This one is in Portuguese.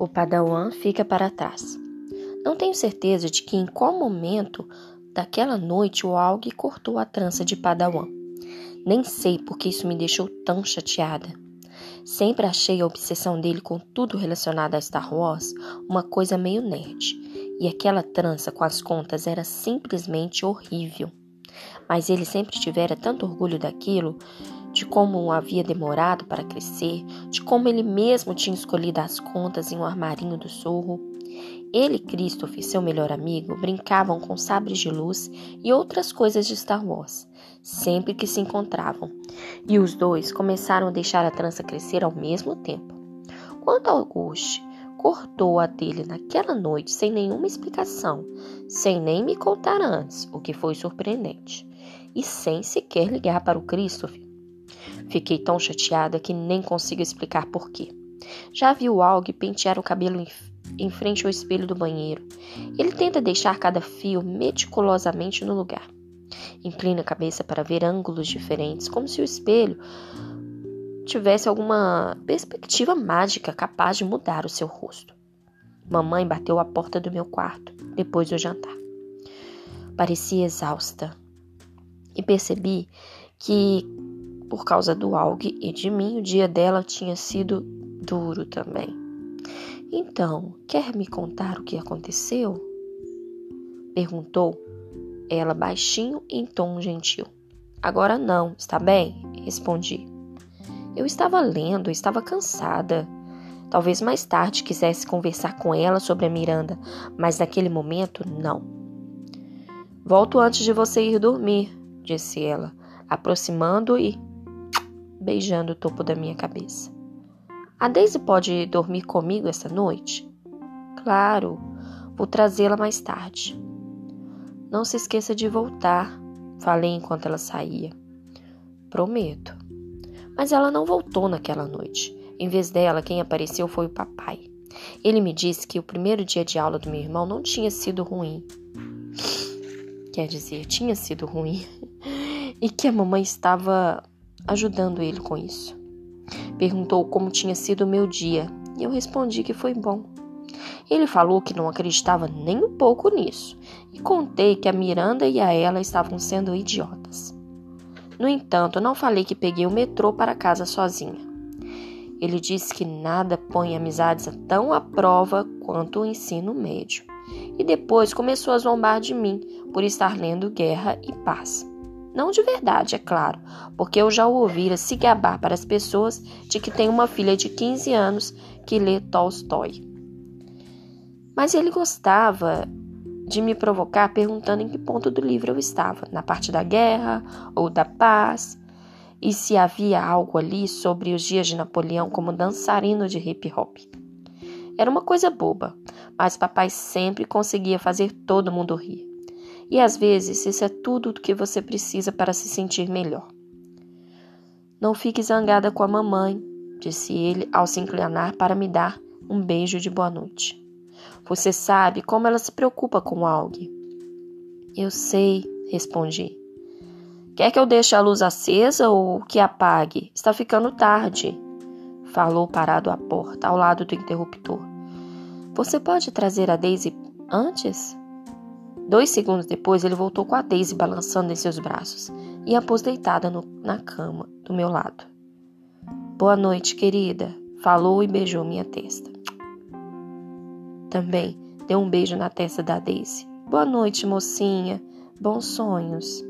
O Padawan fica para trás. Não tenho certeza de que em qual momento daquela noite o Aug cortou a trança de Padawan. Nem sei porque isso me deixou tão chateada. Sempre achei a obsessão dele com tudo relacionado a Star Wars uma coisa meio nerd, e aquela trança com as contas era simplesmente horrível. Mas ele sempre tivera tanto orgulho daquilo de como havia demorado para crescer, de como ele mesmo tinha escolhido as contas em um armarinho do sorro. Ele e Christopher, seu melhor amigo, brincavam com sabres de luz e outras coisas de Star Wars, sempre que se encontravam. E os dois começaram a deixar a trança crescer ao mesmo tempo. Quanto ao Auguste, cortou a dele naquela noite sem nenhuma explicação, sem nem me contar antes, o que foi surpreendente, e sem sequer ligar para o Christopher. Fiquei tão chateada que nem consigo explicar porquê. Já vi o Aug pentear o cabelo em, frente ao espelho do banheiro. Ele tenta deixar cada fio meticulosamente no lugar. Inclina a cabeça para ver ângulos diferentes, como se o espelho tivesse alguma perspectiva mágica capaz de mudar o seu rosto. Mamãe bateu à porta do meu quarto depois do jantar. Parecia exausta e percebi que por causa do Aug e de mim, o dia dela tinha sido duro também. Então, quer me contar o que aconteceu? Perguntou ela baixinho em tom gentil. Agora não, está bem? Respondi. Eu estava lendo, estava cansada. Talvez mais tarde quisesse conversar com ela sobre a Miranda, mas naquele momento não. Volto antes de você ir dormir, disse ela, aproximando e beijando o topo da minha cabeça. A Daisy pode dormir comigo esta noite? Claro, vou trazê-la mais tarde. Não se esqueça de voltar, falei enquanto ela saía. Prometo. Mas ela não voltou naquela noite. Em vez dela, quem apareceu foi o papai. Ele me disse que o primeiro dia de aula do meu irmão não tinha sido ruim. Quer dizer, tinha sido ruim. E que a mamãe estava ajudando ele com isso. Perguntou como tinha sido o meu dia e eu respondi que foi bom. Ele falou que não acreditava nem um pouco nisso e contei que a Miranda e a ela estavam sendo idiotas. No entanto, não falei que peguei o metrô para casa sozinha. Ele disse que nada põe amizades tão à prova quanto o ensino médio. E depois começou a zombar de mim por estar lendo Guerra e Paz. Não de verdade, é claro, porque eu já o ouvira se gabar para as pessoas de que tem uma filha de 15 anos que lê Tolstói. Mas ele gostava de me provocar perguntando em que ponto do livro eu estava, na parte da guerra ou da paz, e se havia algo ali sobre os dias de Napoleão como dançarino de hip hop. Era uma coisa boba, mas papai sempre conseguia fazer todo mundo rir. E às vezes isso é tudo o que você precisa para se sentir melhor. Não fique zangada com a mamãe, disse ele ao se inclinar para me dar um beijo de boa noite. Você sabe como ela se preocupa com algo. Eu sei, respondi. Quer que eu deixe a luz acesa ou que apague? Está ficando tarde. Falou parado à porta, ao lado do interruptor. Você pode trazer a Daisy antes? Dois segundos depois, ele voltou com a Daisy balançando em seus braços e a pôs deitada no, na cama, do meu lado. Boa noite, querida, falou e beijou minha testa. Também deu um beijo na testa da Daisy. Boa noite, mocinha. Bons sonhos.